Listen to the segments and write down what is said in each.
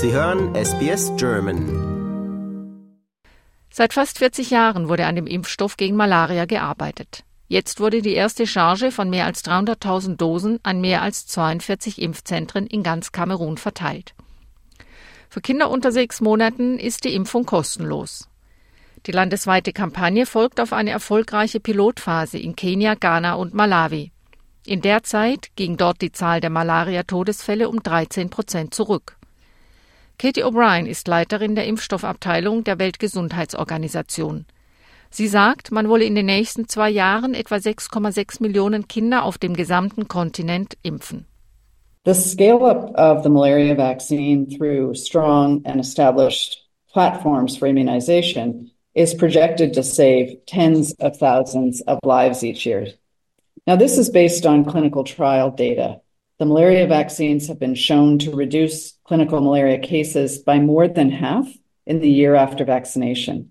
Sie hören SBS German. Seit fast 40 Jahren wurde an dem Impfstoff gegen Malaria gearbeitet. Jetzt wurde die erste Charge von mehr als 300.000 Dosen an mehr als 42 Impfzentren in ganz Kamerun verteilt. Für Kinder unter sechs Monaten ist die Impfung kostenlos. Die landesweite Kampagne folgt auf eine erfolgreiche Pilotphase in Kenia, Ghana und Malawi. In der Zeit ging dort die Zahl der Malaria-Todesfälle um 13 Prozent zurück. Katie O'Brien ist Leiterin der Impfstoffabteilung der Weltgesundheitsorganisation. Sie sagt, man wolle in den nächsten zwei Jahren etwa 6,6 Millionen Kinder auf dem gesamten Kontinent impfen. The scale up of the malaria vaccine through strong and established platforms for immunization is projected to save tens of thousands of lives each year. Now, this is based on clinical trial data. The malaria vaccines have been shown to reduce clinical malaria cases by more than half in the year after vaccination.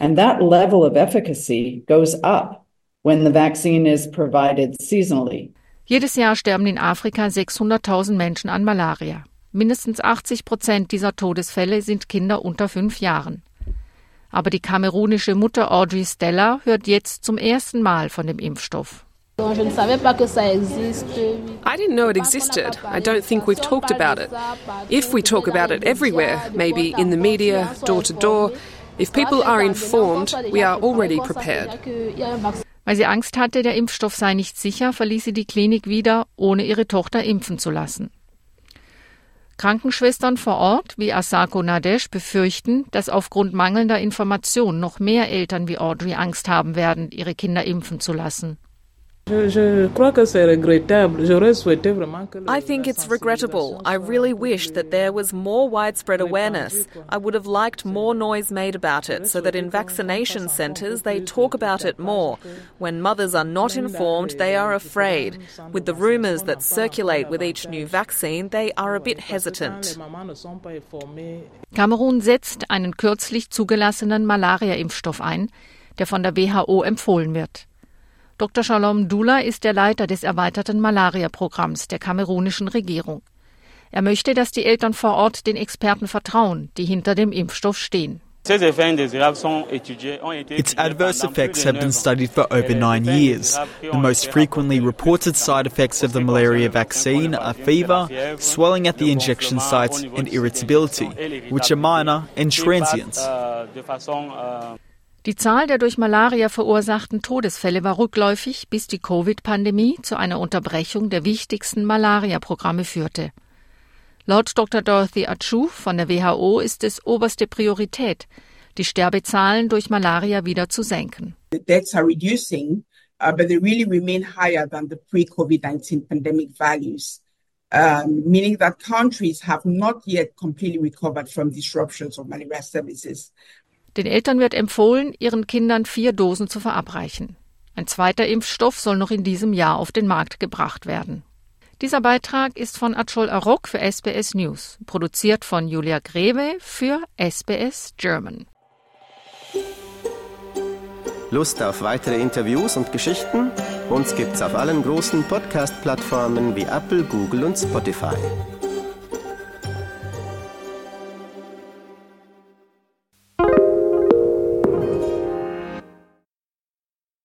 And that level of efficacy goes up when the vaccine is provided seasonally. Jedes Jahr sterben in Afrika 600.000 Menschen an Malaria. Mindestens 80 Prozent dieser Todesfälle sind Kinder unter fünf Jahren. Aber die kamerunische Mutter Audrey Stella hört jetzt zum ersten Mal von dem Impfstoff. I didn't know it existed. I don't think we've talked about it. If we talk about it everywhere, maybe in the media, door to door, if people are informed, we are already prepared. Weil sie Angst hatte, der Impfstoff sei nicht sicher, verließ sie die Klinik wieder, ohne ihre Tochter impfen zu lassen. Krankenschwestern vor Ort wie Asako Nadesh befürchten, dass aufgrund mangelnder Information noch mehr Eltern wie Audrey Angst haben werden, ihre Kinder impfen zu lassen. I think it's regrettable. I really wish that there was more widespread awareness. I would have liked more noise made about it so that in vaccination centres they talk about it more. When mothers are not informed, they are afraid. With the rumours that circulate with each new vaccine, they are a bit hesitant. Kamerun setzt einen kürzlich zugelassenen Malaria-Impfstoff ein, der von der WHO empfohlen wird. Dr. Shalom Dula ist der Leiter des erweiterten Malaria-Programms der kamerunischen Regierung. Er möchte, dass die Eltern vor Ort den Experten vertrauen, die hinter dem Impfstoff stehen. Its adverse effects have been studied for over nine years. The most frequently reported side effects of the malaria vaccine are fever, swelling at the injection sites, and irritability, which are minor and transient. Die Zahl der durch Malaria verursachten Todesfälle war rückläufig, bis die Covid-Pandemie zu einer Unterbrechung der wichtigsten Malaria-Programme führte. Laut Dr. Dorothy Achu von der WHO ist es oberste Priorität, die Sterbezahlen durch Malaria wieder zu senken. The deaths are reducing, uh, but they really remain higher than the pre-COVID-19 pandemic values. Um, meaning that countries have not yet completely recovered from disruptions of malaria services. Den Eltern wird empfohlen, ihren Kindern vier Dosen zu verabreichen. Ein zweiter Impfstoff soll noch in diesem Jahr auf den Markt gebracht werden. Dieser Beitrag ist von Achol Arok für SBS News, produziert von Julia Greve für SBS German. Lust auf weitere Interviews und Geschichten? Uns gibt's auf allen großen Podcast-Plattformen wie Apple, Google und Spotify.